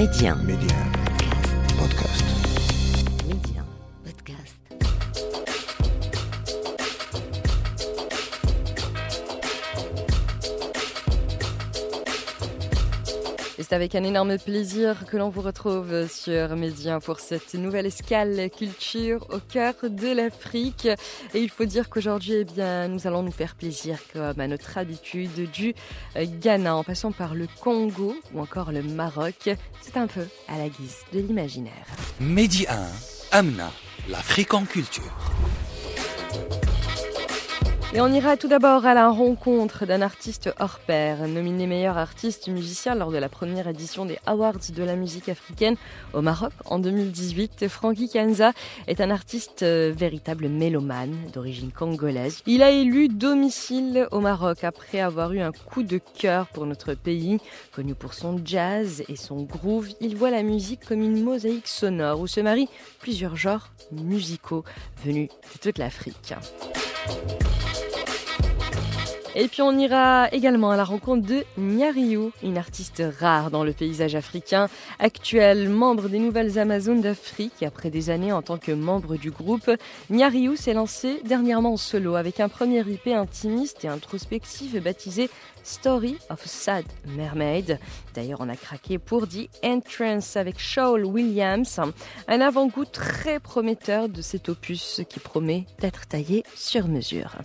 Média. Podcast. C'est avec un énorme plaisir que l'on vous retrouve sur Média pour cette nouvelle escale culture au cœur de l'Afrique. Et il faut dire qu'aujourd'hui, eh bien, nous allons nous faire plaisir comme à notre habitude du Ghana en passant par le Congo ou encore le Maroc. C'est un peu à la guise de l'imaginaire. Medi 1, Amna, l'Afrique en culture. Et on ira tout d'abord à la rencontre d'un artiste hors pair, nominé meilleur artiste musicien lors de la première édition des Awards de la musique africaine au Maroc en 2018. Frankie Kanza est un artiste euh, véritable mélomane d'origine congolaise. Il a élu domicile au Maroc après avoir eu un coup de cœur pour notre pays. Connu pour son jazz et son groove, il voit la musique comme une mosaïque sonore où se marient plusieurs genres musicaux venus de toute l'Afrique. Et puis on ira également à la rencontre de Nyariou, une artiste rare dans le paysage africain, actuelle membre des Nouvelles Amazones d'Afrique. Après des années en tant que membre du groupe, Nyariou s'est lancé dernièrement en solo avec un premier IP intimiste et introspectif baptisé Story of Sad Mermaid. D'ailleurs, on a craqué pour The Entrance avec Shaul Williams, un avant-goût très prometteur de cet opus qui promet d'être taillé sur mesure.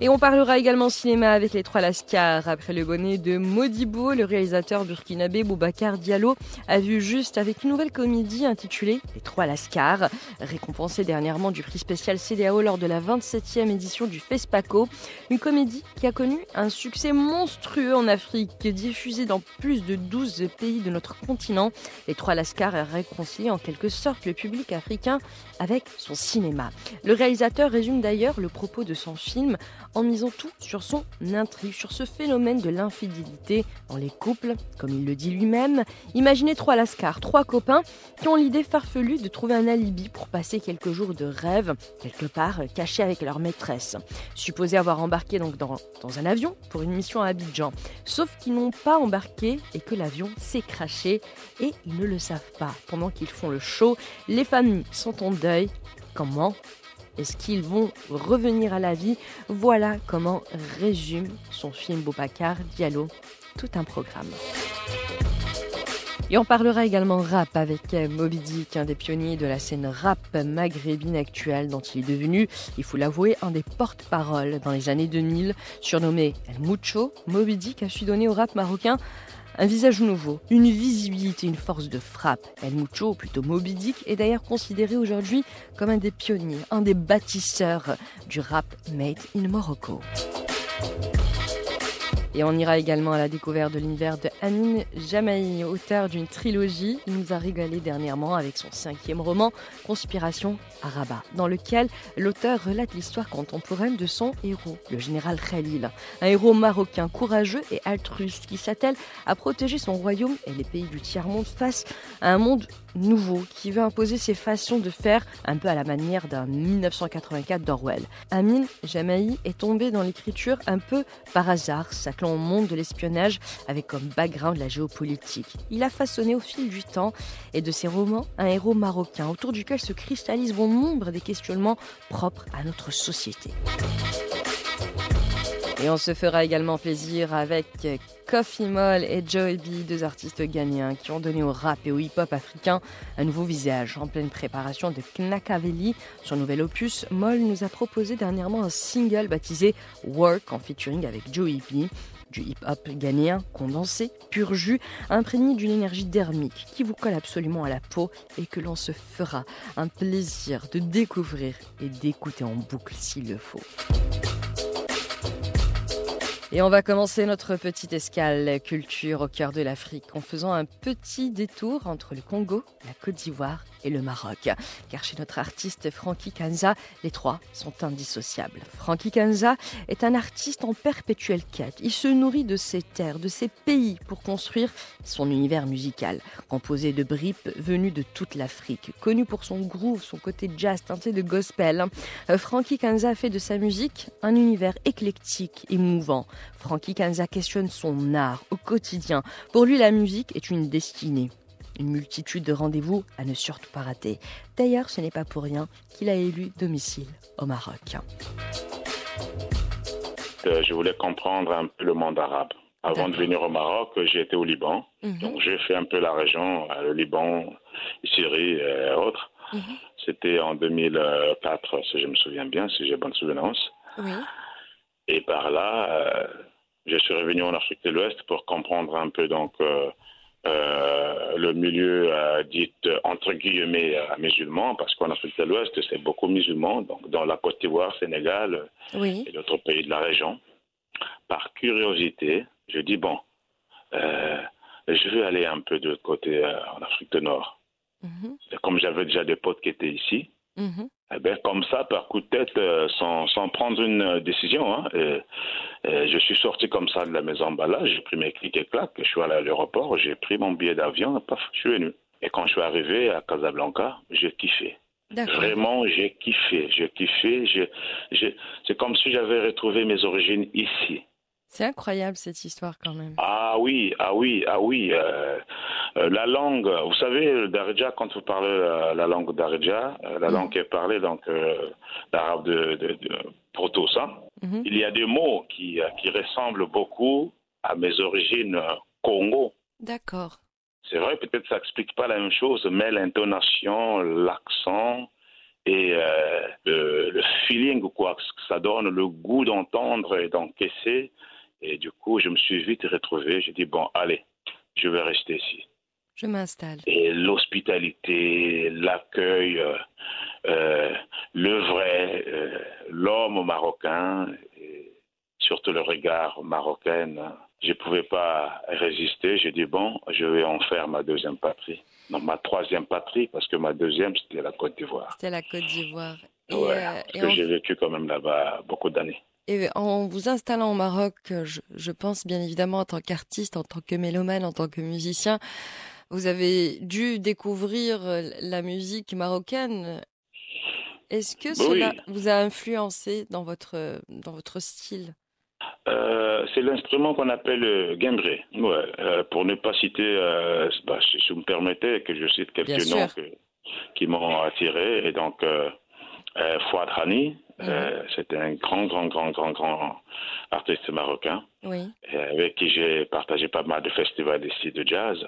Et on parlera également cinéma avec les trois Lascars. Après le bonnet de Modibo, le réalisateur burkinabé Boubacar Diallo a vu juste avec une nouvelle comédie intitulée Les trois Lascars, récompensée dernièrement du prix spécial CDAO lors de la 27e édition du FESPACO. Une comédie qui a connu un succès monstrueux en Afrique, diffusée dans plus de 12 pays de notre continent. Les trois Lascars a réconcilié en quelque sorte le public africain avec son cinéma. Le réalisateur résume d'ailleurs le propos de son film en misant tout sur son intrigue, sur ce phénomène de l'infidélité dans les couples, comme il le dit lui-même. Imaginez trois lascars, trois copains qui ont l'idée farfelue de trouver un alibi pour passer quelques jours de rêve, quelque part cachés avec leur maîtresse, supposés avoir embarqué donc dans, dans un avion pour une mission à Abidjan. Sauf qu'ils n'ont pas embarqué et que l'avion s'est craché et ils ne le savent pas. Pendant qu'ils font le show, les familles sont en deuil. Comment est-ce qu'ils vont revenir à la vie? Voilà comment résume son film Boubacar Diallo. Tout un programme. Et on parlera également rap avec Moby Dick, un des pionniers de la scène rap maghrébine actuelle dont il est devenu, il faut l'avouer, un des porte-paroles dans les années 2000. Surnommé El Mucho, Moby Dick a su donner au rap marocain un visage nouveau, une visibilité, une force de frappe. El Mucho, plutôt Moby Dick, est d'ailleurs considéré aujourd'hui comme un des pionniers, un des bâtisseurs du rap made in Morocco. Et on ira également à la découverte de l'univers de Amin Jamaï, auteur d'une trilogie. Il nous a régalé dernièrement avec son cinquième roman, Conspiration à Rabat, dans lequel l'auteur relate l'histoire contemporaine de son héros, le général Khalil. Un héros marocain courageux et altruiste qui s'attelle à protéger son royaume et les pays du tiers-monde face à un monde nouveau qui veut imposer ses façons de faire un peu à la manière d'un 1984 d'Orwell. Amin Jamaï est tombé dans l'écriture un peu par hasard, s'attelant au monde de l'espionnage avec comme background la géopolitique. Il a façonné au fil du temps et de ses romans un héros marocain autour duquel se cristallisent bon nombre des questionnements propres à notre société. Et on se fera également plaisir avec Coffee Moll et Joey B, deux artistes ghanéens qui ont donné au rap et au hip-hop africain un nouveau visage. En pleine préparation de Knakaveli, son nouvel opus, Moll nous a proposé dernièrement un single baptisé Work en featuring avec Joey B du hip-hop ghanéen condensé, pur jus, imprégné d'une énergie dermique qui vous colle absolument à la peau et que l'on se fera un plaisir de découvrir et d'écouter en boucle s'il le faut. Et on va commencer notre petite escale culture au cœur de l'Afrique en faisant un petit détour entre le Congo, la Côte d'Ivoire et le Maroc. Car chez notre artiste Frankie Kanza, les trois sont indissociables. Frankie Kanza est un artiste en perpétuelle quête. Il se nourrit de ses terres, de ses pays pour construire son univers musical, composé de bripes venues de toute l'Afrique. Connu pour son groove, son côté jazz teinté de gospel, Frankie Kanza fait de sa musique un univers éclectique et mouvant. Frankie Kanza questionne son art au quotidien. Pour lui, la musique est une destinée. Une multitude de rendez-vous à ne surtout pas rater. D'ailleurs, ce n'est pas pour rien qu'il a élu domicile au Maroc. Euh, je voulais comprendre un peu le monde arabe. Avant de venir au Maroc, j'ai été au Liban. Mhm. Donc j'ai fait un peu la région, euh, le Liban, Syrie et autres. Mhm. C'était en 2004, si je me souviens bien, si j'ai bonne souvenance. Oui. Et par là, euh, je suis revenu en Afrique de l'Ouest pour comprendre un peu donc euh, euh, le milieu euh, dit entre guillemets euh, musulman, parce qu'en Afrique de l'Ouest, c'est beaucoup musulman, donc dans la Côte d'Ivoire, Sénégal Oui. et d'autres pays de la région. Par curiosité, je dis bon, je vais aller un peu de l'autre côté en Afrique du Nord. Mhm. Comme j'avais déjà des potes qui étaient ici, Mhm. eh ben, comme ça, par coup de tête, euh, sans, sans prendre une euh, décision, hein, euh, je suis sorti comme ça de la maison là, j'ai pris mes clics et claques, je suis allé à l'aéroport, j'ai pris mon billet d'avion, paf, je suis venu. Et quand je suis arrivé à Casablanca, j'ai kiffé. Vraiment, j'ai kiffé, j'ai kiffé. j'ai- C'est comme si j'avais retrouvé mes origines ici. C'est incroyable cette histoire quand même. Ah oui, ah oui, ah oui. euh, euh, la langue, vous savez, Darija, quand vous parlez euh, la langue Darija, la Mhm. langue qui est parlée, donc l'arabe de, de, de Proto, ça, Mhm. il y a des mots qui, qui ressemblent beaucoup à mes origines Congo. D'accord. C'est vrai, peut-être ça explique pas la même chose, mais l'intonation, l'accent et euh, le, le feeling, quoi, que ça donne, le goût d'entendre et d'encaisser. Et du coup, je me suis vite retrouvé. J'ai dit, bon, allez, je vais rester ici. Je m'installe. Et l'hospitalité, l'accueil, euh, euh, le vrai, euh, l'homme marocain, et surtout le regard marocain, je ne pouvais pas résister. J'ai dit, bon, je vais en faire ma deuxième patrie. Non, ma troisième patrie, parce que ma deuxième, c'était la Côte d'Ivoire. C'était la Côte d'Ivoire. Et, Ouais, euh, parce et que j'ai vécu quand même là-bas beaucoup d'années. Et en vous installant au Maroc, je, je pense bien évidemment en tant qu'artiste, en tant que mélomane, en tant que musicien, vous avez dû découvrir euh, la musique marocaine. Est-ce que Bah oui. cela vous a influencé dans votre, dans votre style? Euh, c'est l'instrument qu'on appelle le guembré. Ouais, euh, pour ne pas citer, euh, bah, si vous me permettez que je cite quelques Bien noms que- qui m'ont attiré. Et donc, euh, euh, Fouad Hani, euh, c'était un grand, grand, grand, grand, grand artiste marocain Oui. avec qui j'ai partagé pas mal de festivals ici de jazz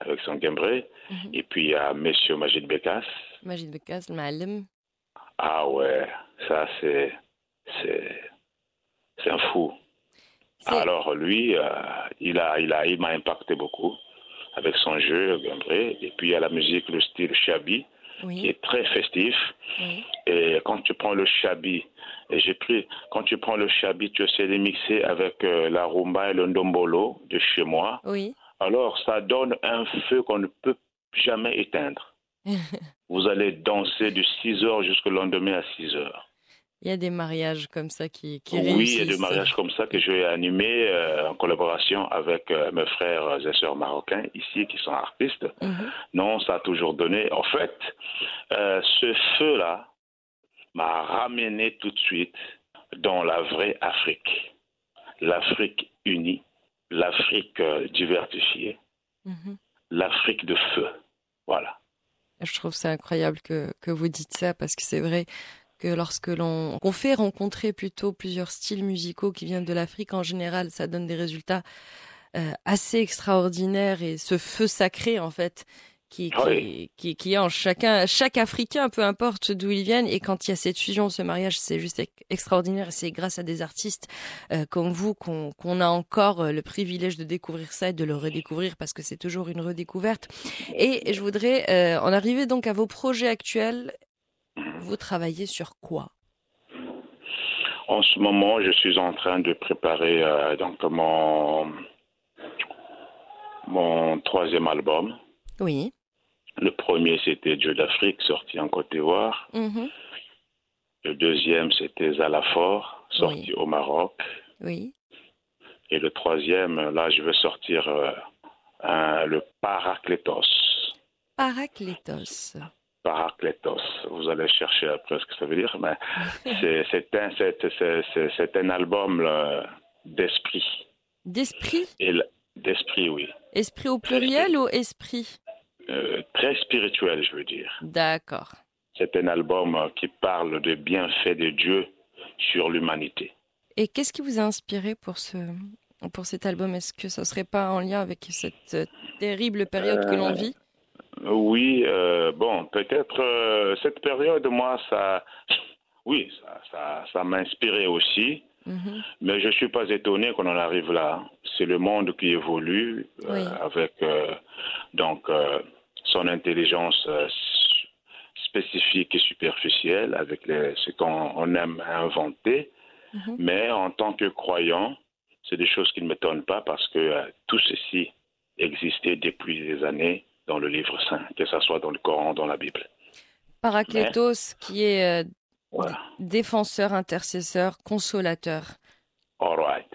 avec son guembré. Mhm. Et puis, il y a Monsieur Majid Bekas. Majid Bekas, le Ma'alem. Ah ouais, ça, c'est, c'est, c'est un fou. Alors lui, euh, il a, il a, il m'a impacté beaucoup avec son jeu, Gambré. Et puis il y a la musique, le style shabi, qui est très festif. oui. Et quand tu prends le shabi, et j'ai pris, quand tu prends le shabi, tu essaies de mixer avec euh, la rumba et le ndombolo de chez moi. Oui. Alors ça donne un feu qu'on ne peut jamais éteindre. Vous allez danser de 6 heures jusqu'au lendemain à 6 heures. Il y a des mariages comme ça qui, qui Oui, il y a des mariages comme ça que je vais animer euh, en collaboration avec euh, mes frères et sœurs marocains ici qui sont artistes. Mhm. Non, ça a toujours donné. En fait, euh, ce feu-là m'a ramené tout de suite dans la vraie Afrique. L'Afrique unie, l'Afrique diversifiée, Mhm. l'Afrique de feu. Voilà. Je trouve ça incroyable que, que vous dites ça parce que c'est vrai que lorsque l'on on fait rencontrer plutôt plusieurs styles musicaux qui viennent de l'Afrique en général, ça donne des résultats euh, assez extraordinaires et ce feu sacré en fait qui qui, qui, qui est en chacun chaque Africain, peu importe d'où ils viennent et quand il y a cette fusion, ce mariage, c'est juste ex- extraordinaire et c'est grâce à des artistes euh, comme vous qu'on qu'on a encore euh, le privilège de découvrir ça et de le redécouvrir parce que c'est toujours une redécouverte. Et je voudrais euh, en arriver donc à vos projets actuels. Vous travaillez sur quoi? En ce moment, je suis en train de préparer euh, donc mon mon troisième album. Oui. Le premier, c'était Dieu d'Afrique, sorti en Côte d'Ivoire. Mhm. Le deuxième, c'était Zalafor, sorti Oui. au Maroc. Oui. Et le troisième, là, je vais sortir euh, un- le Paraclétos. Paraclétos. Paraclétos. Vous allez chercher après ce que ça veut dire, mais c'est un, un album d'esprit. D'esprit? D'esprit, oui. Esprit au pluriel ou esprit? Euh, très spirituel, je veux dire. D'accord. C'est un album euh, qui parle des bienfaits de Dieu sur l'humanité. Et qu'est-ce qui vous a inspiré pour, ce, pour cet album? Est-ce que ça serait pas en lien avec cette euh, terrible période que l'on vit? Oui, euh, bon, peut-être euh, cette période, moi, ça, oui, ça, ça, ça m'a inspiré aussi, Mhm. mais je ne suis pas étonné qu'on en arrive là. C'est le monde qui évolue euh, Oui. avec donc son intelligence spécifique et superficielle, avec les, ce qu'on on aime inventer. Mhm. Mais en tant que croyant, c'est des choses qui ne m'étonnent pas parce que tout ceci existait depuis des années dans le livre saint, que ce soit dans le Coran, dans la Bible. Paraclétos, qui est euh, Voilà. défenseur, intercesseur, consolateur. All right.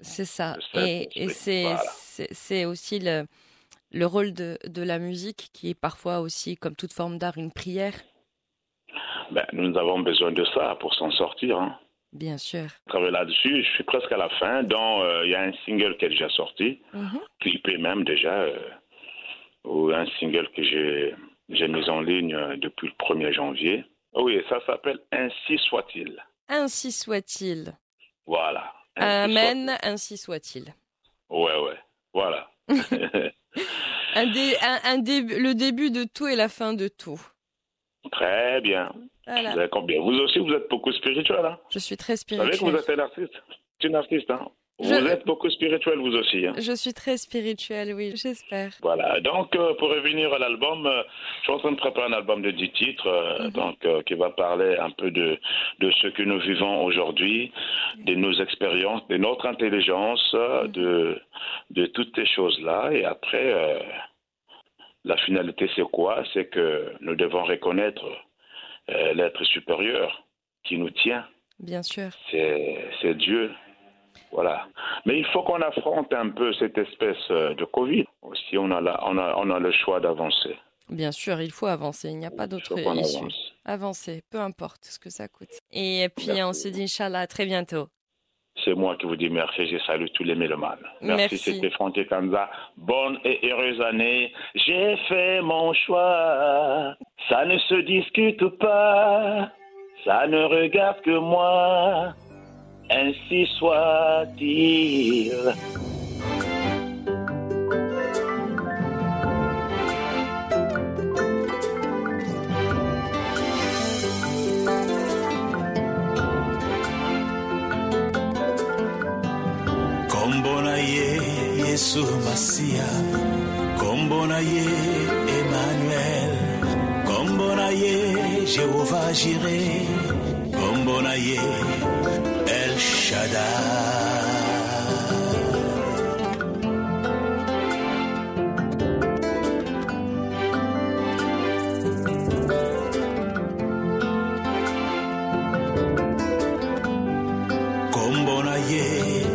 C'est ça. Et, et c'est- voilà. aussi le, le rôle de, de la musique, qui est parfois aussi, comme toute forme d'art, une prière, Ben, nous avons besoin de ça pour s'en sortir. Hein. bien sûr. Travailler là-dessus, je suis presque à la fin. euh, il y a un single qui est déjà sorti, Mhm. clippé même déjà, euh, ou un single que j'ai j'ai mis en ligne euh, depuis le 1er janvier. Oui, ça s'appelle Ainsi soit-il. Ainsi soit-il. Voilà. Ainsi Amen, ainsi soit-il. soit- Ouais, ouais. Voilà. Un dé- un- un début- le début de tout et la fin de tout. Très bien. Voilà. Vous avez combien? Vous aussi, vous êtes beaucoup spirituel. Hein? Je suis très vous savez que vous êtes un artiste. C'est une artiste. Hein? Je- Vous êtes beaucoup spirituel, vous aussi. Hein Je suis très spirituelle, oui, j'espère. Voilà, donc euh, pour revenir à l'album, euh, je suis en train de préparer un album de 10 titres, euh, Mhm. donc qui va parler un peu de, de ce que nous vivons aujourd'hui, de nos expériences, de notre intelligence, Mhm. de, de toutes ces choses-là. Et après, la finalité, c'est quoi? C'est que nous devons reconnaître l'être supérieur qui nous tient, Bien sûr. c'est Dieu. Voilà. Mais il faut qu'on affronte un peu cette espèce euh, de Covid. Si on a, la- on a, on a le choix d'avancer. Bien sûr, il faut avancer. Il n'y a pas d'autre issue. avance. Avancer, peu importe ce que ça coûte. Et puis, Merci. on se dit, Inch'Allah, à très bientôt. C'est moi qui vous dis merci. Je salue tous les mélomanes. Merci, Merci. c'était Franck Kanza. Bonne et heureuse année. J'ai fait mon choix. Ça ne se discute pas. Ça ne regarde que moi. Ainsi soit-il. yesu masiya kombo na ye emmanuel. Kombo na ye jehova jire kombo na ye el ye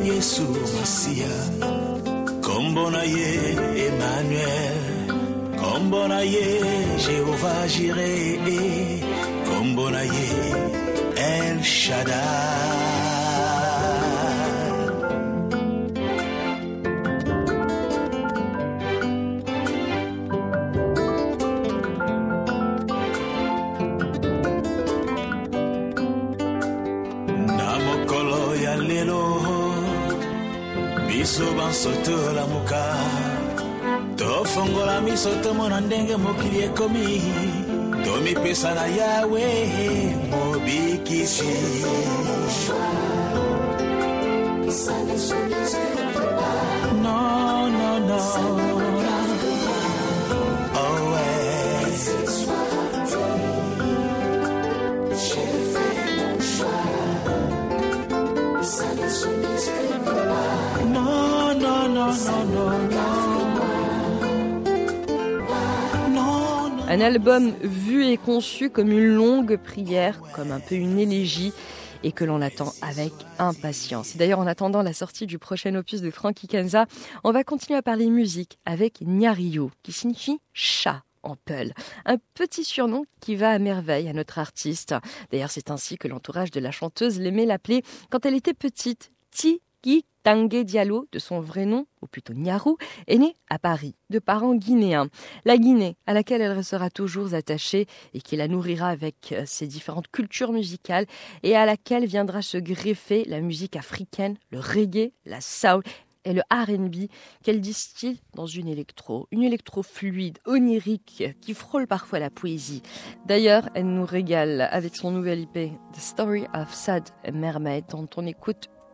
yesu masiya kombo na ye emmanuel. Kombo na ye jehova jire kombo na ye el shaddai. Na mokolo ya lelo biso bansoto lamuka tofongola miso tomona ndenge mokili ekomi. Tomipesa na yawe Big G. Un album vu et conçu comme une longue prière, comme un peu une élégie et que l'on attend avec impatience. D'ailleurs, en attendant la sortie du prochain opus de Frankie Kenza, on va continuer à parler musique avec Nyariyo, qui signifie chat en Peul. Un petit surnom qui va à merveille à notre artiste. D'ailleurs, c'est ainsi que l'entourage de la chanteuse l'aimait l'appeler quand elle était petite. Tiki Tanguy Diallo, de son vrai nom, ou plutôt Nyaru, est née à Paris, de parents guinéens. La Guinée, à laquelle elle restera toujours attachée et qui la nourrira avec euh, ses différentes cultures musicales et à laquelle viendra se greffer la musique africaine, le reggae, la soul et le RB qu'elle distille dans une électro, une électro fluide, onirique, qui frôle parfois la poésie. D'ailleurs, elle nous régale avec son nouvel IP, The Story of Sad Mermaid, dont on écoute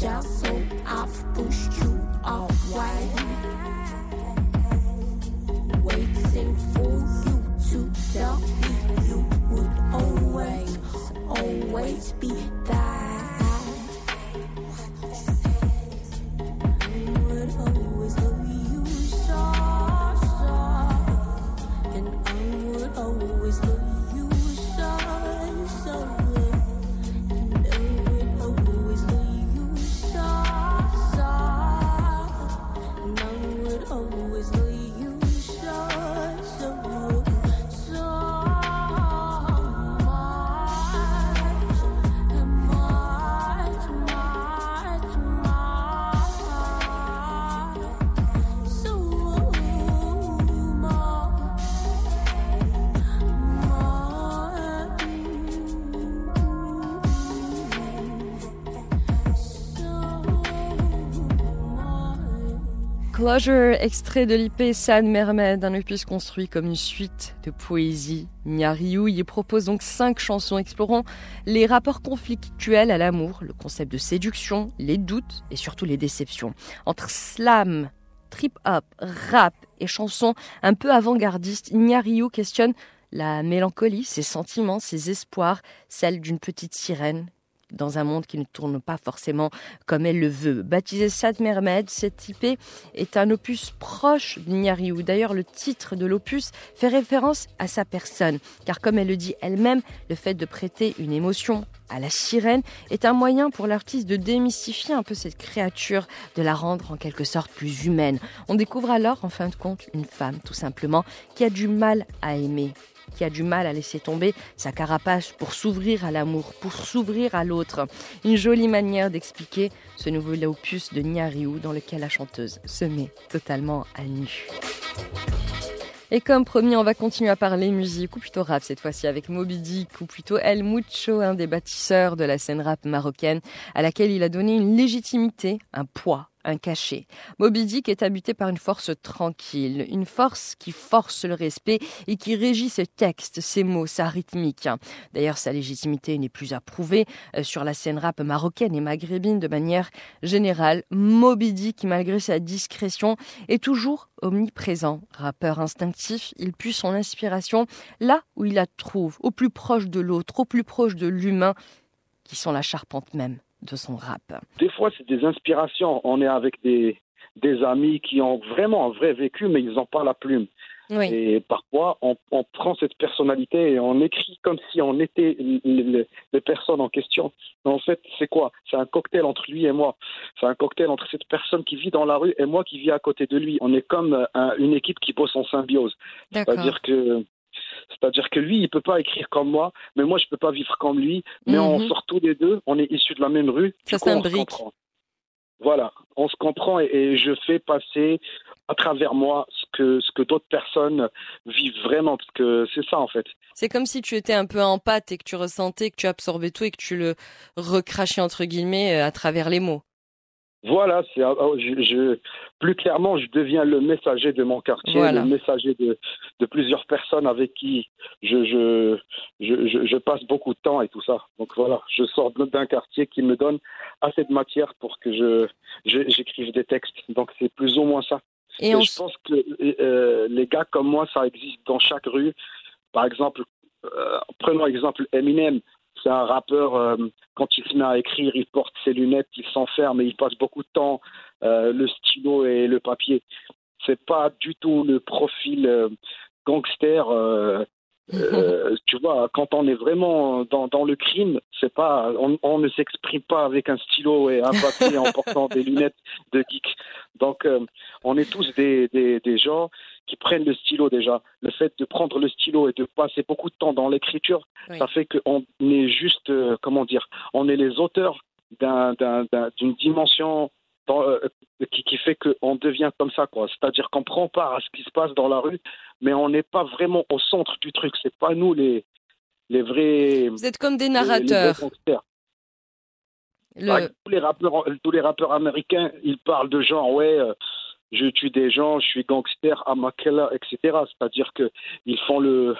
Just so I've pushed you away. Waiting for you to tell me you would always, always be. Closure, extrait de l'IP Sad Mermaid, un opus construit comme une suite de poésie. Nyariou y propose donc cinq chansons explorant les rapports conflictuels à l'amour, le concept de séduction, les doutes et surtout les déceptions. Entre slam, trip-hop, rap et chansons un peu avant-gardistes, Nyariou questionne la mélancolie, ses sentiments, ses espoirs, celle d'une petite sirène dans un monde qui ne tourne pas forcément comme elle le veut. Baptisé Sad Mermaid, cette IP est un opus proche de D'ailleurs, le titre de l'opus fait référence à sa personne, car comme elle le dit elle-même, le fait de prêter une émotion à la sirène est un moyen pour l'artiste de démystifier un peu cette créature, de la rendre en quelque sorte plus humaine. On découvre alors, en fin de compte, une femme, tout simplement, qui a du mal à aimer, qui a du mal à laisser tomber sa carapace pour s'ouvrir à l'amour, pour s'ouvrir à l'autre. Une jolie manière d'expliquer ce nouveau opus de Nyariou dans lequel la chanteuse se met totalement à nu. Et comme promis, on va continuer à parler musique, ou plutôt rap cette fois-ci avec Moby Dick, ou plutôt El Mucho, un des bâtisseurs de la scène rap marocaine, à laquelle il a donné une légitimité, un poids un cachet. Moby Dick est habité par une force tranquille, une force qui force le respect et qui régit ses textes, ses mots, sa rythmique. D'ailleurs, sa légitimité n'est plus à prouver euh, sur la scène rap marocaine et maghrébine de manière générale. Moby Dick, malgré sa discrétion, est toujours omniprésent. Rappeur instinctif, il puise son inspiration là où il la trouve, au plus proche de l'autre, au plus proche de l'humain, qui sont la charpente même de son rap Des fois, c'est des inspirations. On est avec des, des amis qui ont vraiment un vrai vécu, mais ils n'ont pas la plume. Et parfois, on, on, prend cette personnalité et on écrit comme si on était les, personnes en question. Mais en fait, c'est quoi? C'est un cocktail entre lui et moi. C'est un cocktail entre cette personne qui vit dans la rue et moi qui vis à côté de lui. On est comme une équipe qui bosse en symbiose. C'est-à-dire que c'est-à-dire que lui, il peut pas écrire comme moi, mais moi, je peux pas vivre comme lui. Mais on mhm. sort tous les deux, on est issus de la même rue. Ça s'imbrique. Voilà, on se comprend et, je fais passer à travers moi ce que, ce que d'autres personnes vivent vraiment, parce que c'est ça en fait. C'est comme si tu étais un peu en pâte et que tu ressentais que tu absorbais tout et que tu le recrachais entre guillemets euh, à travers les mots. Voilà, c'est, ah, oh, je, plus clairement, je deviens le messager de mon quartier, le messager de, de, plusieurs personnes avec qui je, je, je, je, passe beaucoup de temps et tout ça. Donc voilà, je sors d'un quartier qui me donne assez de matière pour que je, j'écrive des textes. Donc c'est plus ou moins ça. Et, je pense que euh, les gars comme moi, ça existe dans chaque rue. Par exemple, euh, prenons exemple Eminem. C'est un rappeur, euh, quand il se met à écrire, il porte ses lunettes, il s'enferme et il passe beaucoup de temps, euh, le stylo et le papier. C'est pas du tout le profil euh, tu vois, quand on est vraiment dans, dans le crime, c'est pas, on, on ne s'exprime pas avec un stylo et un papier en portant des lunettes de geek. Donc, on est tous des, des, des gens qui prennent le stylo déjà. Le fait de prendre le stylo et de passer beaucoup de temps dans l'écriture, ça fait qu'on est juste, euh, comment dire, on est les auteurs d'une dimension euh, qui, qui, fait qu'on devient comme ça, quoi. C'est-à-dire qu'on prend part à ce qui se passe dans la rue, mais on n'est pas vraiment au centre du truc. C'est pas nous les, les vrais. Vous êtes comme des narrateurs. tous, les rappeurs, tous les rappeurs américains, ils parlent de genre, ouais. Euh, je tue des gens, je suis gangster, Amakela, etc. C'est-à-dire qu'ils font le,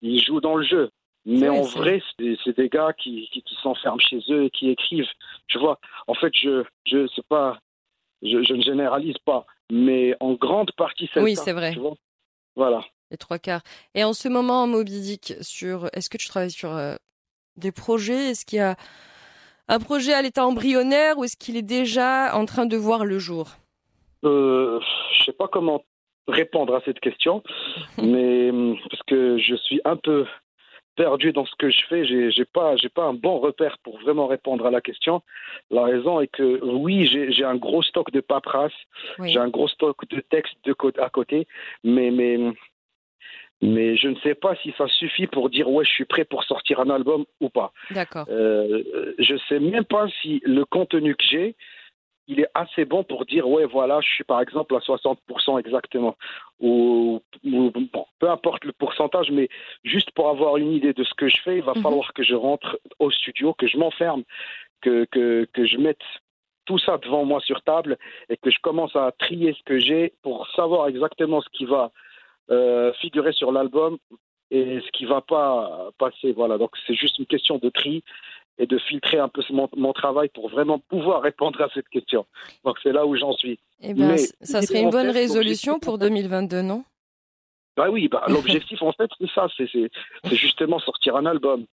ils jouent dans le jeu. Mais en vrai, c'est des gars qui, qui, s'enferment chez eux et qui écrivent. Tu vois, en fait, je, je sais pas, je, je, ne généralise pas, mais en grande partie, c'est Oui, c'est vrai. voilà. Les trois quarts. Et en ce moment, Moby sur, est-ce que tu travailles sur euh, des projets? Est-ce qu'il y a un projet à l'état embryonnaire ou est-ce qu'il est déjà en train de voir le jour? Euh, je sais pas comment répondre à cette question, mais parce que je suis un peu perdu dans ce que je fais, j'ai, j'ai pas, j'ai pas un bon repère pour vraiment répondre à la question. La raison est que oui, j'ai, j'ai un gros stock de paperasse, j'ai un gros stock de textes de à côté, mais mais mais je ne sais pas si ça suffit pour dire ouais, je suis prêt pour sortir un album ou pas. D'accord. Euh, je sais même pas si le contenu que j'ai il est assez bon pour dire ouais voilà je suis par exemple à 60% exactement ou, peu importe le pourcentage mais juste pour avoir une idée de ce que je fais il va mhm. falloir que je rentre au studio que je m'enferme que, que, que je mette tout ça devant moi sur table et que je commence à trier ce que j'ai pour savoir exactement ce qui va euh, figurer sur l'album et ce qui va pas passer voilà donc c'est juste une question de tri et de filtrer un peu mon, travail pour vraiment pouvoir répondre à cette question. Donc c'est là où j'en suis. Eh ben, ça serait une bonne résolution pour 2022, non? Bah oui, bah, l'objectif en fait c'est ça, c'est justement sortir un album.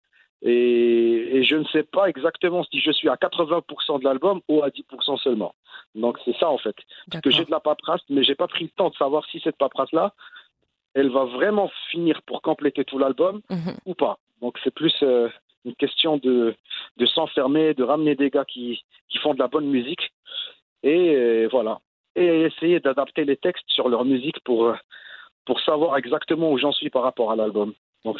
Et, je ne sais pas exactement si je suis à 80% de l'album ou à 10% seulement. Donc c'est ça en fait. Parce que j'ai de la paperasse, mais j'ai pas pris le temps de savoir si cette paperasse là, elle va vraiment finir pour compléter tout l'album mhm. ou pas. Donc c'est plus euh, une question de, de s'enfermer, de ramener des gars qui, qui font de la bonne musique. Et euh, voilà. Et essayer d'adapter les textes sur leur musique pour, pour savoir exactement où j'en suis par rapport à l'album. Donc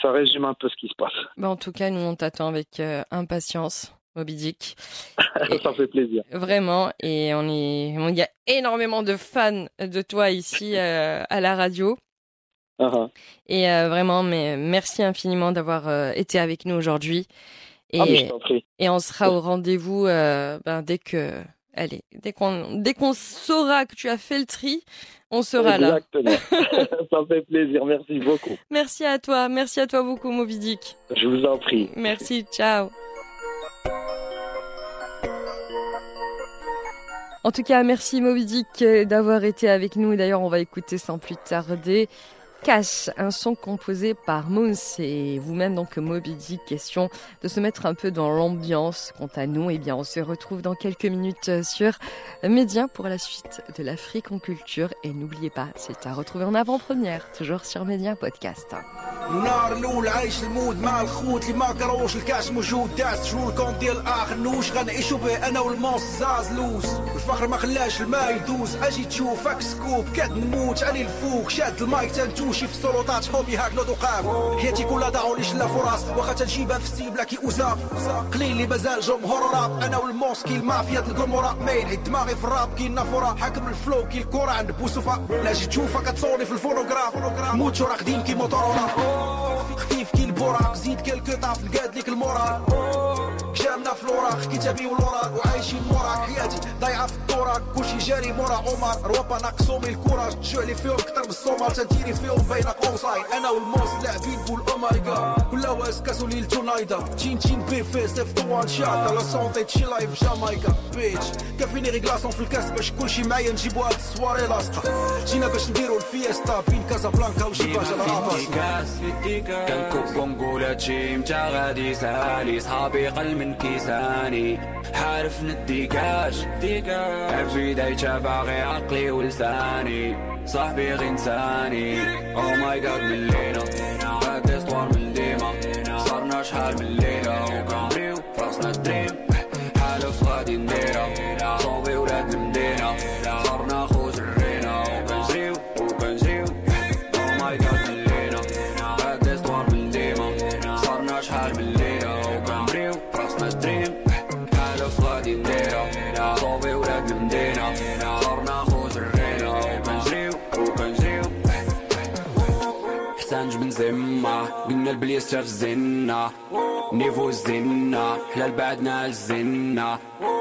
ça résume un peu ce qui se passe. Bah en tout cas, nous on t'attend avec euh, impatience. Moby Dick. ça fait plaisir. Vraiment, et on est, il y a énormément de fans de toi ici euh, à la radio. Uh-huh. Et euh, vraiment, mais merci infiniment d'avoir euh, été avec nous aujourd'hui. Et, ah, et on sera au rendez-vous euh, ben, dès que, allez, dès qu'on, dès qu'on saura que tu as fait le tri, on sera là. Exactement. Ça fait plaisir. Merci beaucoup. Merci à toi. Merci à toi beaucoup, Movidic. Je vous en prie. Merci. Ciao. En tout cas, merci Movidic d'avoir été avec nous. D'ailleurs, on va écouter sans plus tarder Cash, un son composé par Moons et vous-même donc Moby Dick. Question de se mettre un peu dans l'ambiance. Quant à nous, eh bien, on se retrouve dans quelques minutes sur Média pour la suite de l'Afrique en culture. Et n'oubliez pas, c'est à retrouver en avant-première, toujours sur Média Podcast. ونار الاول عايش المود مع الخوت اللي ما كروش الكاش موجود داس شهوركم ديال اخر نوش غنعيشو به انا والمونس زازلوس الفخر ما خلاش الماء يدوز اجي تشوفك سكوب كاد نموت علي الفوق شاد المايك تنتوشي في السلطات حبي هاك لو دوقاف حياتي كلها ضاعوا ليش لا فرص واخا تنجيبها في السيب كي اوزا قليل اللي مازال جمهور راب. أنا والمونس كي المافيا القمورة مايل حيت دماغي في الراب كي النافورة حاكم الفلو كي الكورة عند بوسوفا. لا جيت تشوفك تصوني في الفونوغراف. موتو راقدين كي موتورولا خفيف كي البوراق زيد كلكو طاف نقاد ليك المورال جامنا في الوراق كتابي والوراق وعايشين موراك حياتي ضايعة في الدوراك كلشي جاري مورا. عمر روابا ناقصهم الكوراج جوع فيهم كتر من الصومال تديري فيهم بين قوسين. أنا والموس لاعبين قول أو ماي جاد كلها واس كاسو ليل تونايدا. تشين تشين بي فيس اف تو وان شات. لا سونتي تشي لايف جامايكا. بيتش كافيني غيكلاسون في الكاس باش كلشي معايا نجيبو هاد السواري لاصقه جينا باش نديرو الفيستا بين كازابلانكا وشيباج الراباس كنكب ونقول هادشي متى غادي سالي صحابي قل من كيساني حارف نديكاش افري داي باغي عقلي ولساني صاحبي غير انساني أو ماي جاد من لينا هاد استوار من ديما صرنا شحال من ليلة حسانج بن زمة قلنا البليس شاف نيفو الزنة حلال بعدنا الزنة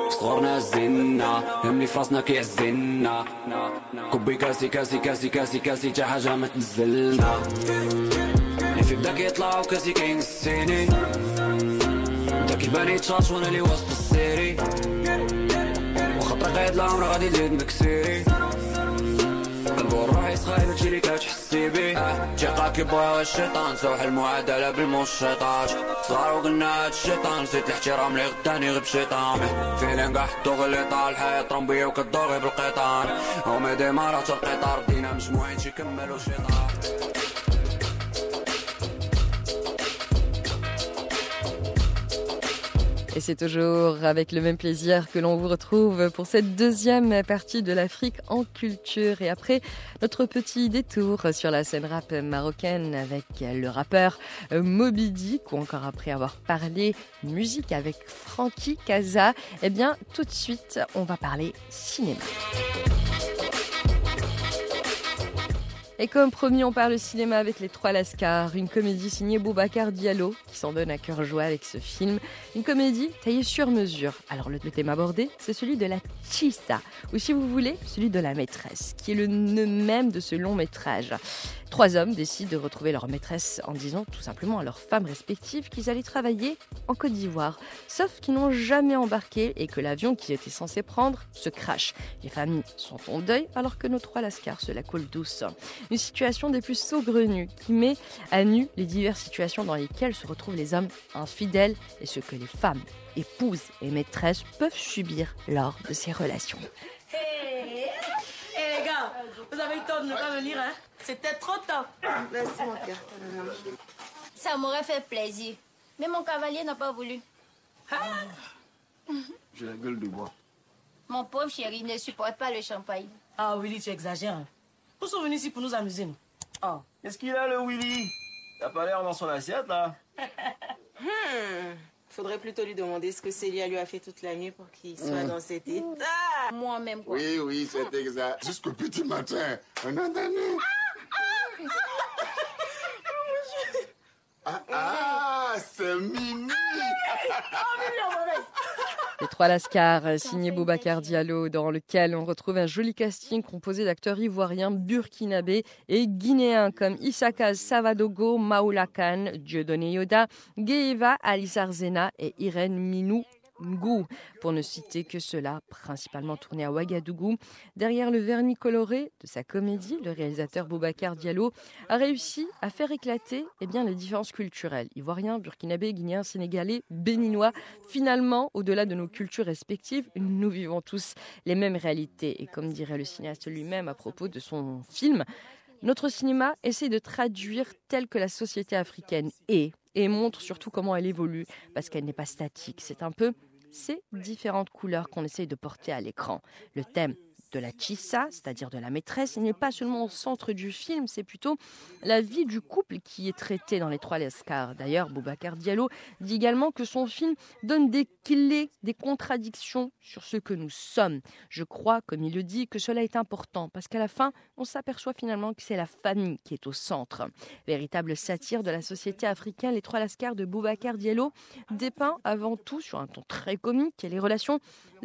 صغرنا الزنة هملي فراسنا كيعزلنا كوبي كاسي كاسي كاسي كاسي كاسي تا حاجة ما تنزلنا. في بدا كيطلع وكاسي كينسيني انت كيبان يتشارج وأنا اللي وسط السيري. وخطر قايد العمر غادي تزيد مكسيري. نقول روحي سخايب هادشي اللي السي بي جاقا أه، كيبغيها الشيطان سوح المعادلة بالمشيطات صغار وقلنا هاد الشيطان نسيت الاحترام لي غداني غير بشيطان. فعلا قاع حطو طال الحياة رمبية وكدور غير بالقيطان هما ديما راه القطار بدينا مجموعين شي كملو شيطان. Et c'est toujours avec le même plaisir que l'on vous retrouve pour cette deuxième partie de l'Afrique en culture. Et après notre petit détour sur la scène rap marocaine avec le rappeur Moby Dick ou encore après avoir parlé musique avec Frankie Kaza, eh bien tout de suite on va parler cinéma. Et comme promis, on parle cinéma avec les trois Lascars, une comédie signée Boubacar Diallo, qui s'en donne à cœur joie avec ce film. Une comédie taillée sur mesure. Alors le thème abordé, c'est celui de la chissa, ou si vous voulez, celui de la maîtresse, qui est le nœud même de ce long métrage. Trois hommes décident de retrouver leur maîtresse en disant tout simplement à leurs femmes respectives qu'ils allaient travailler en Côte d'Ivoire. Sauf qu'ils n'ont jamais embarqué et que l'avion qu'ils étaient censés prendre se crache. Les familles sont en deuil alors que nos trois lascars se la coulent douce. Une situation des plus saugrenues qui met à nu les diverses situations dans lesquelles se retrouvent les hommes infidèles et ce que les femmes, épouses et maîtresses peuvent subir lors de ces relations. Vous avez eu tort de ne pas venir, hein? C'était trop tard. Merci, mon cœur. Ça m'aurait fait plaisir. Mais mon cavalier n'a pas voulu. J'ai la gueule de bois. Mon pauvre chéri ne supporte pas le champagne. Ah, Willy, tu exagères. hein. Nous sommes venus ici pour nous amuser. nous. Ah. Qu'est-ce qu'il a, le Willy? T'as pas l'air dans son assiette, là? Hmm. Faudrait plutôt lui demander ce que Célia lui a fait toute la nuit pour qu'il soit Hmm. dans cet état. Moi-même, quoi. Oui, oui, c'est exact. Jusqu'au petit matin. Un entendu Ah, ah, c'est Mimi Les trois Lascars, euh, signé Boubacar Diallo, dans lequel on retrouve un joli casting composé d'acteurs ivoiriens, burkinabés et guinéens comme Issaka Savadogo, Maoula Khan, Dieudonné Yoda, Gueiva Alisar-Zena et Irène Minou. Ngou, pour ne citer que cela, principalement tourné à Ouagadougou. Derrière le vernis coloré de sa comédie, le réalisateur Boubacar Diallo a réussi à faire éclater eh bien, les différences culturelles. Ivoiriens, burkinabés, guinéens, sénégalais, béninois. Finalement, au-delà de nos cultures respectives, nous vivons tous les mêmes réalités. Et comme dirait le cinéaste lui-même à propos de son film, notre cinéma essaie de traduire tel que la société africaine est et montre surtout comment elle évolue parce qu'elle n'est pas statique. C'est un peu ces différentes couleurs qu'on essaye de porter à l'écran. Le thème de la chissa, c'est-à-dire de la maîtresse. N'est pas seulement au centre du film, c'est plutôt la vie du couple qui est traitée dans Les Trois Lascars. D'ailleurs, Boubacar Diallo dit également que son film donne des clés, des contradictions sur ce que nous sommes. Je crois, comme il le dit, que cela est important parce qu'à la fin, on s'aperçoit finalement que c'est la famille qui est au centre. Véritable satire de la société africaine, Les Trois Lascars de Boubacar Diallo dépeint avant tout sur un ton très comique les relations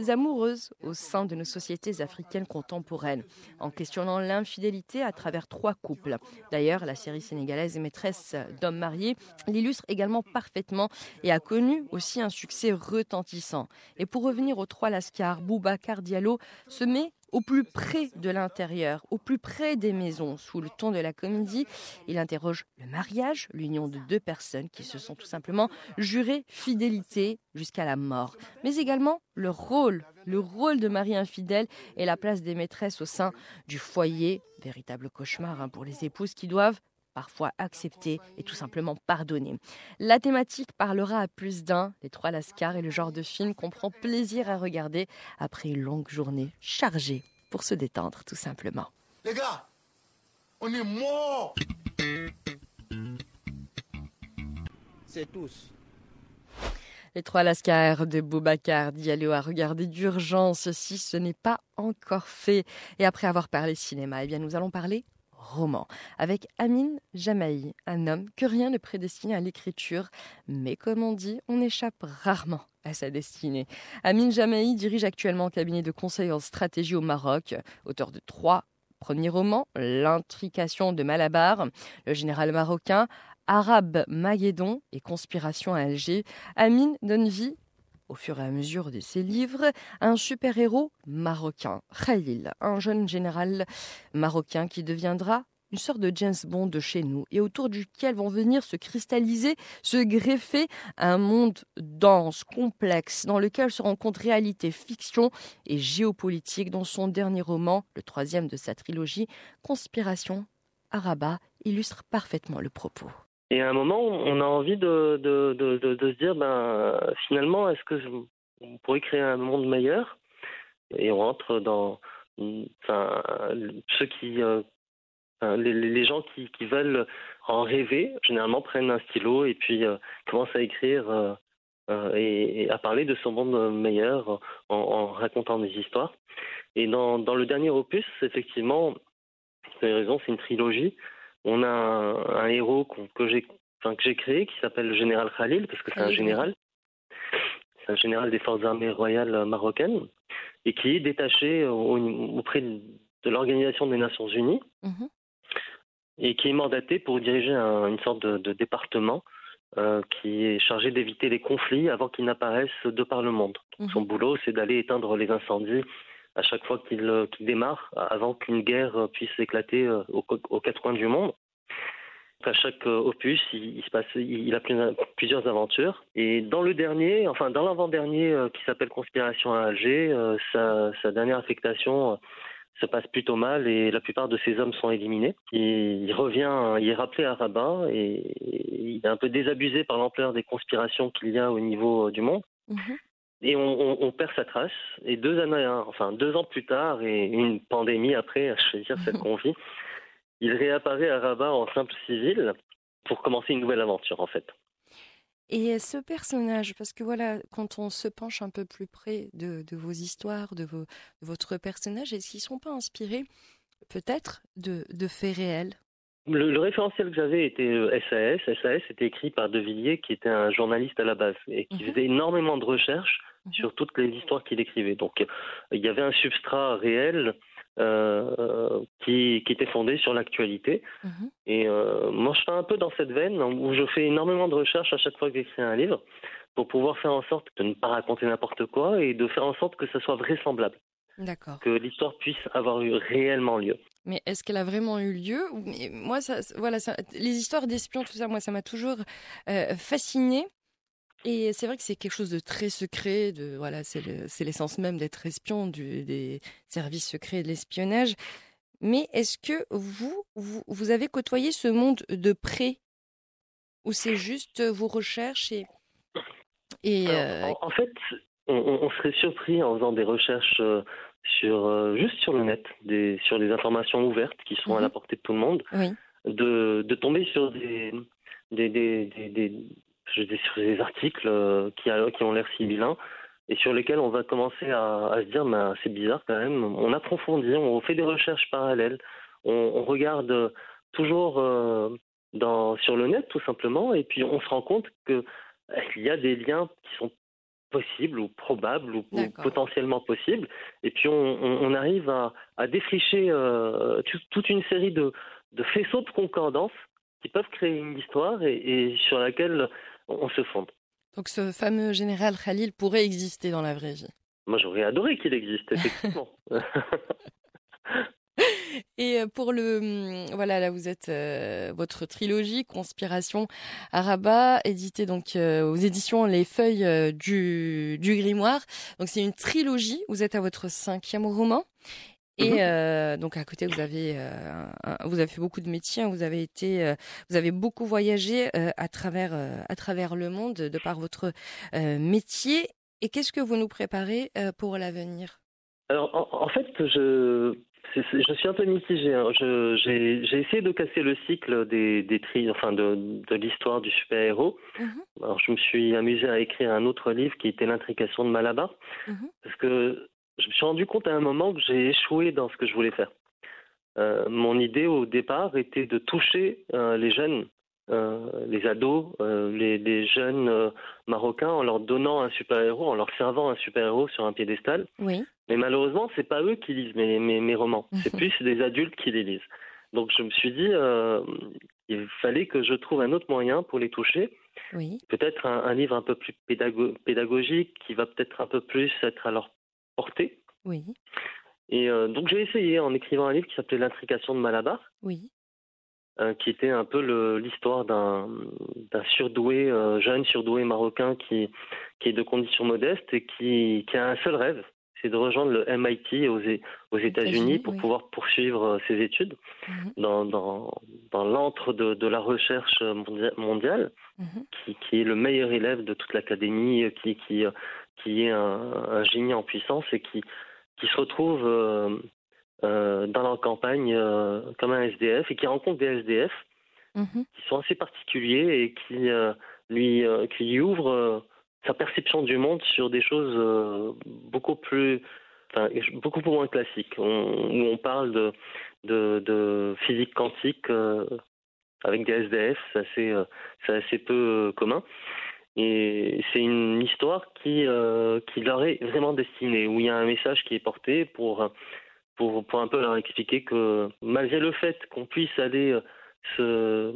amoureuses au sein de nos sociétés africaines contemporaines, en questionnant l'infidélité à travers trois couples. D'ailleurs, la série sénégalaise Maîtresse d'hommes mariés l'illustre également parfaitement et a connu aussi un succès retentissant. Et pour revenir aux trois Lascars, Boubacar Diallo se met au plus près de l'intérieur, au plus près des maisons. Sous le ton de la comédie, il interroge le mariage, l'union de deux personnes qui se sont tout simplement jurées fidélité jusqu'à la mort, mais également le rôle, le rôle de mari infidèle et la place des maîtresses au sein du foyer, véritable cauchemar hein, pour les épouses qui doivent parfois accepter et tout simplement pardonner. La thématique parlera à plus d'un. Les trois Lascars et le genre de film qu'on prend plaisir à regarder après une longue journée chargée pour se détendre tout simplement. Les gars, on est morts C'est tous. Les trois Lascars de Boubacar Diallo à regarder d'urgence si ce n'est pas encore fait. Et après avoir parlé cinéma, eh bien nous allons parler roman, avec Amin Jamaï, un homme que rien ne prédestine à l'écriture, mais comme on dit, on échappe rarement à sa destinée. Amin Jamaï dirige actuellement un cabinet de conseil en stratégie au Maroc, auteur de trois premiers romans, L'intrication de Malabar, Le général marocain, Arabe Maguédon et Conspiration à Alger. Amin donne vie au fur et à mesure de ses livres, un super-héros marocain, Khalil, un jeune général marocain qui deviendra une sorte de James Bond de chez nous et autour duquel vont venir se cristalliser, se greffer un monde dense, complexe, dans lequel se rencontrent réalité, fiction et géopolitique dans son dernier roman, le troisième de sa trilogie, Conspiration Araba, illustre parfaitement le propos. Et à un moment, on a envie de, se dire, ben, finalement, est-ce que on pourrait créer un monde meilleur Et on rentre dans, ceux qui, euh, les, gens qui, veulent en rêver, généralement prennent un stylo et puis euh, commencent à écrire euh, et, à parler de ce monde meilleur en, en, racontant des histoires. Et dans, dans le dernier opus, effectivement, vous avez raison, c'est une trilogie on a un, héros que j'ai enfin, que j'ai créé qui s'appelle le général Khalil parce que c'est un général. C'est un général des forces armées royales marocaines et qui est détaché auprès de l'Organisation des Nations Unies mhm. et qui est mandaté pour diriger une sorte de, département euh, qui est chargé d'éviter les conflits avant qu'ils n'apparaissent de par le monde. Mhm. Son boulot, c'est d'aller éteindre les incendies à chaque fois qu'il démarre, avant qu'une guerre puisse éclater euh, aux, quatre coins du monde. À chaque euh, opus, il, a plusieurs aventures. Et dans le dernier, enfin dans l'avant-dernier euh, qui s'appelle Conspiration à Alger, sa, dernière affectation se passe plutôt mal et la plupart de ses hommes sont éliminés. il revient, il est rappelé à Rabat et, il est un peu désabusé par l'ampleur des conspirations qu'il y a au niveau du monde. Mhm et on, perd sa trace. Et deux années, enfin deux ans plus tard et une pandémie après, à choisir cette qu'on vit, il réapparaît à Rabat en simple civil pour commencer une nouvelle aventure en fait. Et ce personnage, parce que voilà, quand on se penche un peu plus près de, vos histoires, de, vos, votre personnage, est-ce qu'ils ne sont pas inspirés peut-être de, de faits réels? Le, référentiel que j'avais était SAS. Euh, SAS était écrit par De Villiers, qui était un journaliste à la base et qui mhm. faisait énormément de recherches. Sur toutes les histoires qu'il écrivait. Donc euh, il y avait un substrat réel euh, qui, qui, était fondé sur l'actualité. Mhm. Et euh, moi, je fais un peu dans cette veine où je fais énormément de recherches à chaque fois que j'écris un livre pour pouvoir faire en sorte de ne pas raconter n'importe quoi et de faire en sorte que ça soit vraisemblable. D'accord. Que l'histoire puisse avoir eu réellement lieu. Mais est-ce qu'elle a vraiment eu lieu Moi, ça, voilà, ça, les histoires d'espions, tout ça, moi, ça m'a toujours euh, fasciné. Et c'est vrai que c'est quelque chose de très secret, de voilà, c'est l'essence même d'être espion, du, des services secrets de l'espionnage. Mais est-ce que vous, vous, avez côtoyé ce monde de près, ou c'est juste vos recherches et, et euh, en, fait, on, serait surpris en faisant des recherches euh, sur juste sur le net, des, sur des informations ouvertes qui sont à la portée de tout le monde, de, de tomber sur des des, des, des, sur des articles qui, qui ont l'air civilins et sur lesquels on va commencer à, à se dire ben, c'est bizarre quand même. On approfondit, on fait des recherches parallèles, on, on regarde toujours dans, sur le net tout simplement, et puis on se rend compte qu'il y a des liens qui sont possibles ou probables ou, potentiellement possibles, et puis on, on, arrive à, à défricher euh, toute une série de, de, faisceaux de concordance qui peuvent créer une histoire et, et sur laquelle on, se fonde. Donc ce fameux général Khalil pourrait exister dans la vraie vie. Moi j'aurais adoré qu'il existe, effectivement. Et pour le, mmh, voilà, là vous êtes votre trilogie Conspiration à Rabat, édité donc aux éditions Les Feuilles du, du Grimoire. Donc c'est une trilogie. Vous êtes à votre cinquième roman. Et mmh donc à côté, vous avez vous avez fait beaucoup de métiers. Hein. Vous avez été, vous avez beaucoup voyagé à travers à travers le monde de par votre métier. Et qu'est-ce que vous nous préparez pour l'avenir? Alors en, fait, je je suis un peu mitigé. Hein. J'ai essayé de casser le cycle des, des tri, enfin de, de l'histoire du super-héros. Mm-hmm. Alors, je me suis amusé à écrire un autre livre qui était l'intrication de Malabar, mm-hmm. parce que je me suis rendu compte à un moment que j'ai échoué dans ce que je voulais faire. Euh, mon idée au départ était de toucher euh, les jeunes, euh, les ados, les, les, jeunes marocains en leur donnant un super-héros, en leur servant un super-héros sur un piédestal. Oui. Mais malheureusement, c'est pas eux qui lisent mes, mes, mes romans. C'est plus des adultes qui les lisent. Donc je me suis dit, il fallait que je trouve un autre moyen pour les toucher. Oui. Peut-être un, un, livre un peu plus pédagogique qui va peut-être un peu plus être à leur portée. Oui. Et euh, donc j'ai essayé en écrivant un livre qui s'appelait L'intrication de Malabar. Oui. Euh, qui était un peu l'histoire d'un surdoué, euh, jeune surdoué marocain qui, qui est de conditions modestes et qui, qui a un seul rêve, c'est de rejoindre le MIT aux, aux États-Unis pour pouvoir poursuivre ses études mhm. dans, dans, dans l'antre de, de, la recherche mondiale, mhm. qui, qui, est le meilleur élève de toute l'académie, qui, qui, qui est un, un, génie en puissance et qui, qui se retrouve euh, euh, dans la campagne euh, comme un SDF et qui rencontre des SDF mhm. qui sont assez particuliers et qui lui, qui lui ouvrent sa perception du monde sur des choses beaucoup plus enfin, beaucoup moins classiques on, où on parle de, de, de physique quantique euh, avec des SDF c'est assez, euh, assez peu commun et c'est une histoire qui, qui leur est vraiment destinée où il y a un message qui est porté pour pour, pour un peu leur expliquer que malgré le fait qu'on puisse aller se,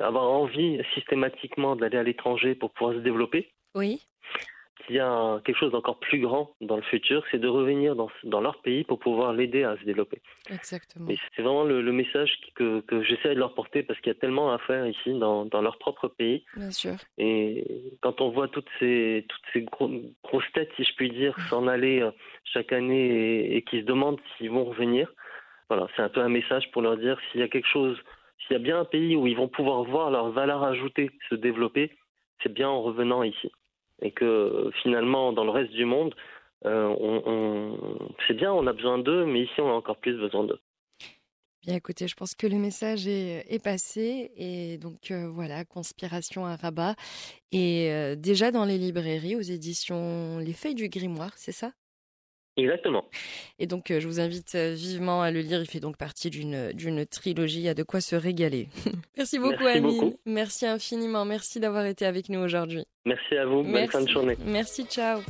avoir envie systématiquement d'aller à l'étranger pour pouvoir se développer, oui. Qu'il y a quelque chose d'encore plus grand dans le futur, c'est de revenir dans, dans, leur pays pour pouvoir l'aider à se développer. Exactement. Et c'est vraiment le, le, message que, que j'essaie de leur porter parce qu'il y a tellement à faire ici dans, dans, leur propre pays. Bien sûr. Et quand on voit toutes ces, toutes ces gros, grosses têtes, si je puis dire, s'en aller euh, chaque année et, et qui se demandent s'ils vont revenir, voilà, c'est un peu un message pour leur dire s'il y a quelque chose, s'il y a bien un pays où ils vont pouvoir voir leur valeur ajoutée se développer, c'est bien en revenant ici et que finalement dans le reste du monde, euh, on, c'est bien, on a besoin d'eux, mais ici on a encore plus besoin d'eux. Bien écoutez, je pense que le message est, est passé. Et donc euh, voilà, Conspiration à Rabat. Et euh, déjà dans les librairies aux éditions Les Feuilles du Grimoire, c'est ça? Exactement. Et donc, euh, je vous invite euh, vivement à le lire. Il fait donc partie d'une d'une trilogie. Il y a de quoi se régaler. Merci beaucoup, Merci Amine. Beaucoup. Merci infiniment. Merci d'avoir été avec nous aujourd'hui. Merci à vous. Bonne Merci. fin de journée. Merci. Ciao.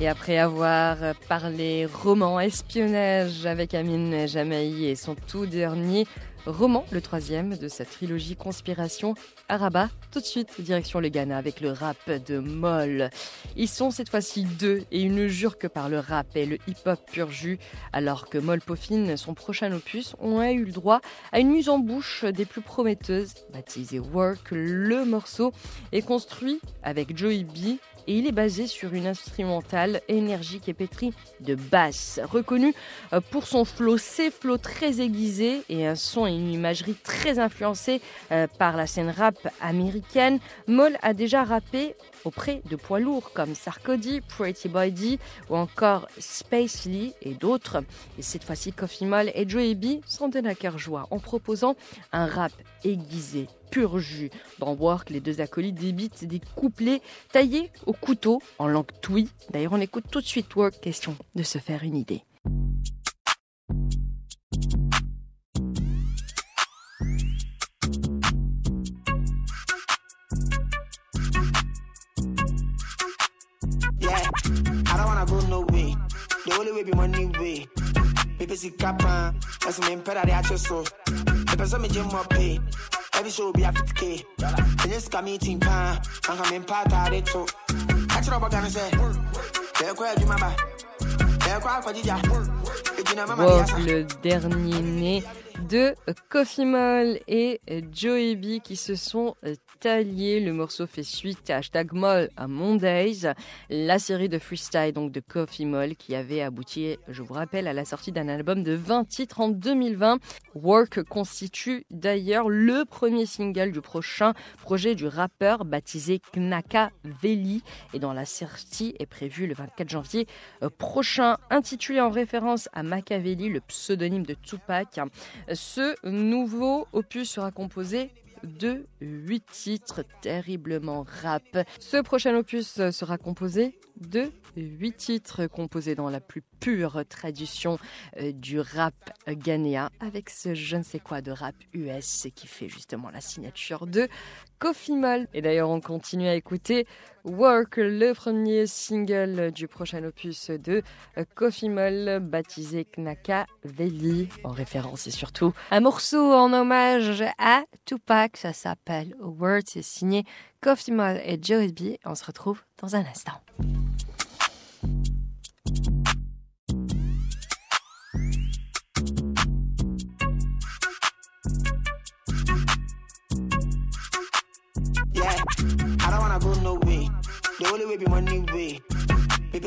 Et après avoir parlé roman espionnage avec Amine Jamaï et son tout dernier roman, le troisième de sa trilogie Conspiration à Rabat. Tout de suite, direction le Ghana avec le rap de Moll. Ils sont cette fois-ci deux et ils ne jurent que par le rap et le hip-hop pur jus, alors que Moll peaufine son prochain opus, on a eu le droit à une mise en bouche des plus prometteuses, baptisée Work. Le morceau est construit avec Joey B et il est basé sur une instrumentale énergique et pétrie de basse. Reconnu euh, pour son flow, ses flows très aiguisés et un son et une imagerie très influencés euh, par la scène rap américaine, Moll a déjà rappé auprès de poids lourds comme Sarkozy, Pretty Boy ou encore Space Lee et d'autres. Et cette fois-ci, Coffee Moll et Joey B sont de la joie en proposant un rap aiguisé, pur jus. Dans Work, les deux acolytes débitent des couplets taillés au couteau en langue twi. D'ailleurs, on écoute tout de suite Work, question de se faire une idée. People see capa, that's me impera de acho so. The person me gym up pay. Every show be a 50k. And just come meeting pan, and come in part of it too. Catch it up again and say, They're quite you mama. They're quite for Jija. Walk, le dernier né de Coffee Moll et Joey B qui se sont Le morceau fait suite à hashtag Moll à Mondays, la série de freestyle donc de Coffee Moll qui avait abouti, je vous rappelle, à la sortie d'un album de 20 titres en 2020. Work constitue d'ailleurs le premier single du prochain projet du rappeur baptisé Knaka Veli et dont la sortie est prévue le 24 janvier prochain, intitulé en référence à Machiavelli, le pseudonyme de Tupac. Ce nouveau opus sera composé de 8 titres terriblement rap. Ce prochain opus sera composé de 8 titres composés dans la plus pure tradition euh, du rap ghanéen avec ce je ne sais quoi de rap US qui fait justement la signature de Coffee Mall. Et d'ailleurs on continue à écouter Work, le premier single du prochain opus de Coffee Mall baptisé Knaka Veli en référence et surtout un morceau en hommage à Tupac, ça s'appelle Word, c'est signé Coffee Mall et Joey B. On se retrouve dans un instant.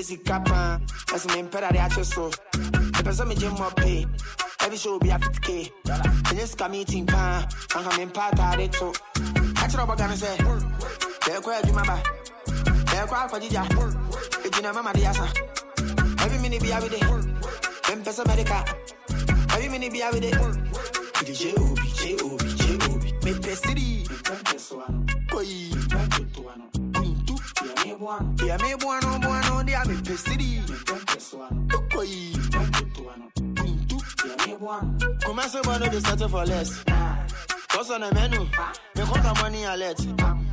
See capa, that's me impera de acho so. The person me gym up pay. Every show be a 50k. And just come meeting pan, and come in part of it too. Catch it up again and say, They're quite you mama. They're quite for Jija. It's in a mama diasa. Every minute be out with it. Them person medica. Every minute be out with it. It is J-O-B, J-O-B, J-O-B. Me pesiri. Koi. Kuntu. Yeah, me buano, buano, dia me pesiri. Koi. Kuntu. Commence bueno de settle for less. What's on the menu? Me conta money alert.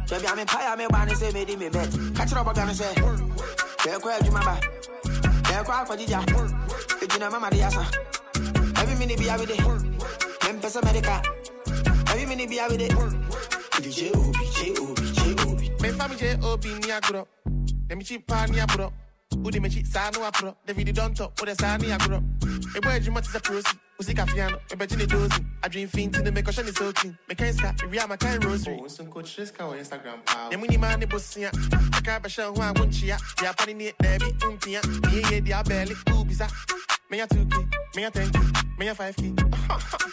Baby, I'm a pie, I'm a one, say me me bet. Catch it up again say, They're quite you mama. They're quite for Jija. It's in a mama diasa. Every minute be out with it. Them person medica. Every minute be out with it the J-O-B, J-O-B, J-O-B. Me family J-O-B, ni a grow. Let me cheap pan, ni a Udi Who they me cheat, sa no a pro. They really don't talk, who they sa ni a grow. Me boy, you is a prosi. Usi kafiano, me bet you dozy. I dream fiend, to the make ocean is so clean. Me can't stop, me real, my kind rosary. Oh, some coach risk on Instagram, pal. Nemu ni man, ni bossiya. Kaka bashan, who I won't chia. Ya pani ni, debi, umpia. Me ye, dia belly, ubisa. Me ya 2k, me ya 10k, me ya 5k.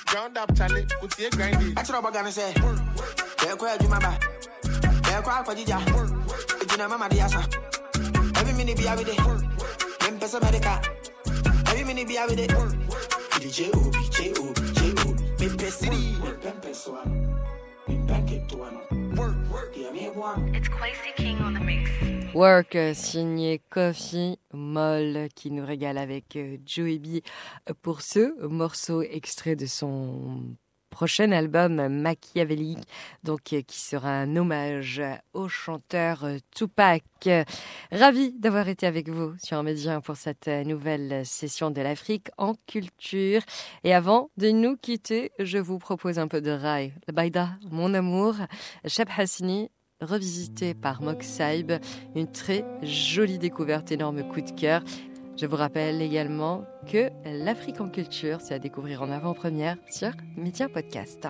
Ground up Charlie, put your grind Catch it up again and say, They're quite you mama. They're quite for Jija. It's in a mama diasa. Every minute be out with it. Them person medica. Every minute be out with it. It is J-O-B, J-O-B, J-O-B. Me pesiri. Me pempesuano. Me paketuano. Work, work. Yeah, me one. It's Quasi King on the mix. Work euh, signé Coffee Moll qui nous régale avec euh, Joey B pour ce morceau extrait de son prochain album Machiavelli, donc euh, qui sera un hommage au chanteur Tupac. Ravi d'avoir été avec vous sur Média pour cette nouvelle session de l'Afrique en culture. Et avant de nous quitter, je vous propose un peu de rail. Baïda, mon amour, Cheb Hassini, revisité par Moxaib. Une très jolie découverte, énorme coup de cœur. Je vous rappelle également que l'Afrique en culture, c'est à découvrir en avant-première sur Media Podcast.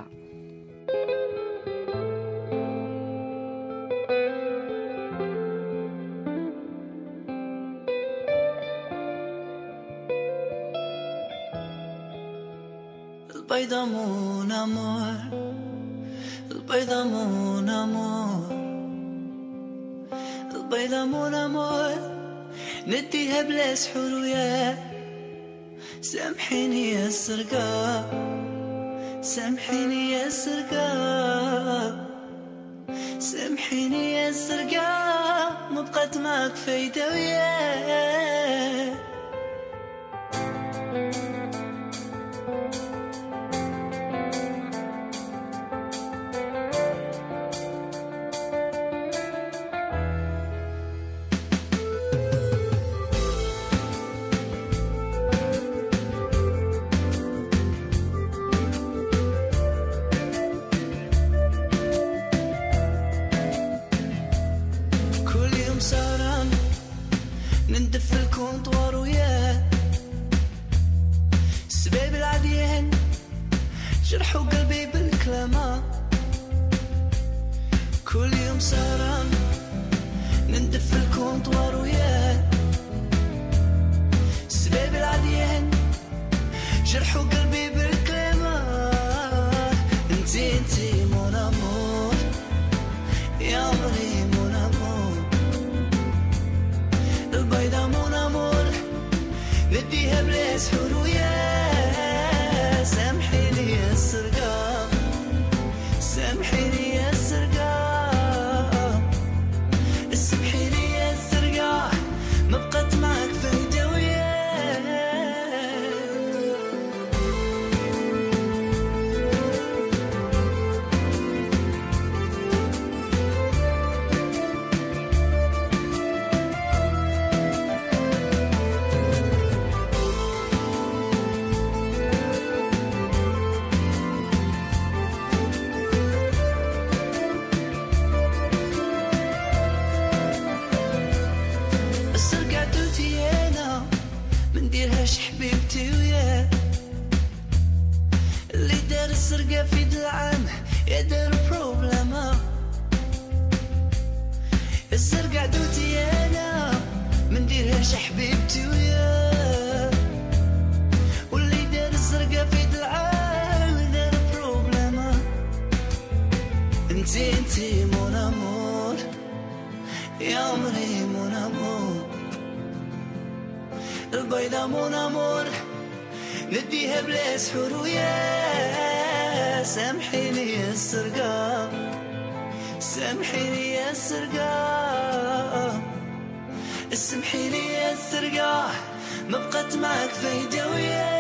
Mon mon. ليلى مون امور نديها بلاس حلويات سامحيني يا السرقة سامحيني يا السرقة سامحيني يا السرقة مبقات معك فايدة وياك. سامحيني يا السرقة اسمحي لي يا السرقة ما بقت معك فايدة وياك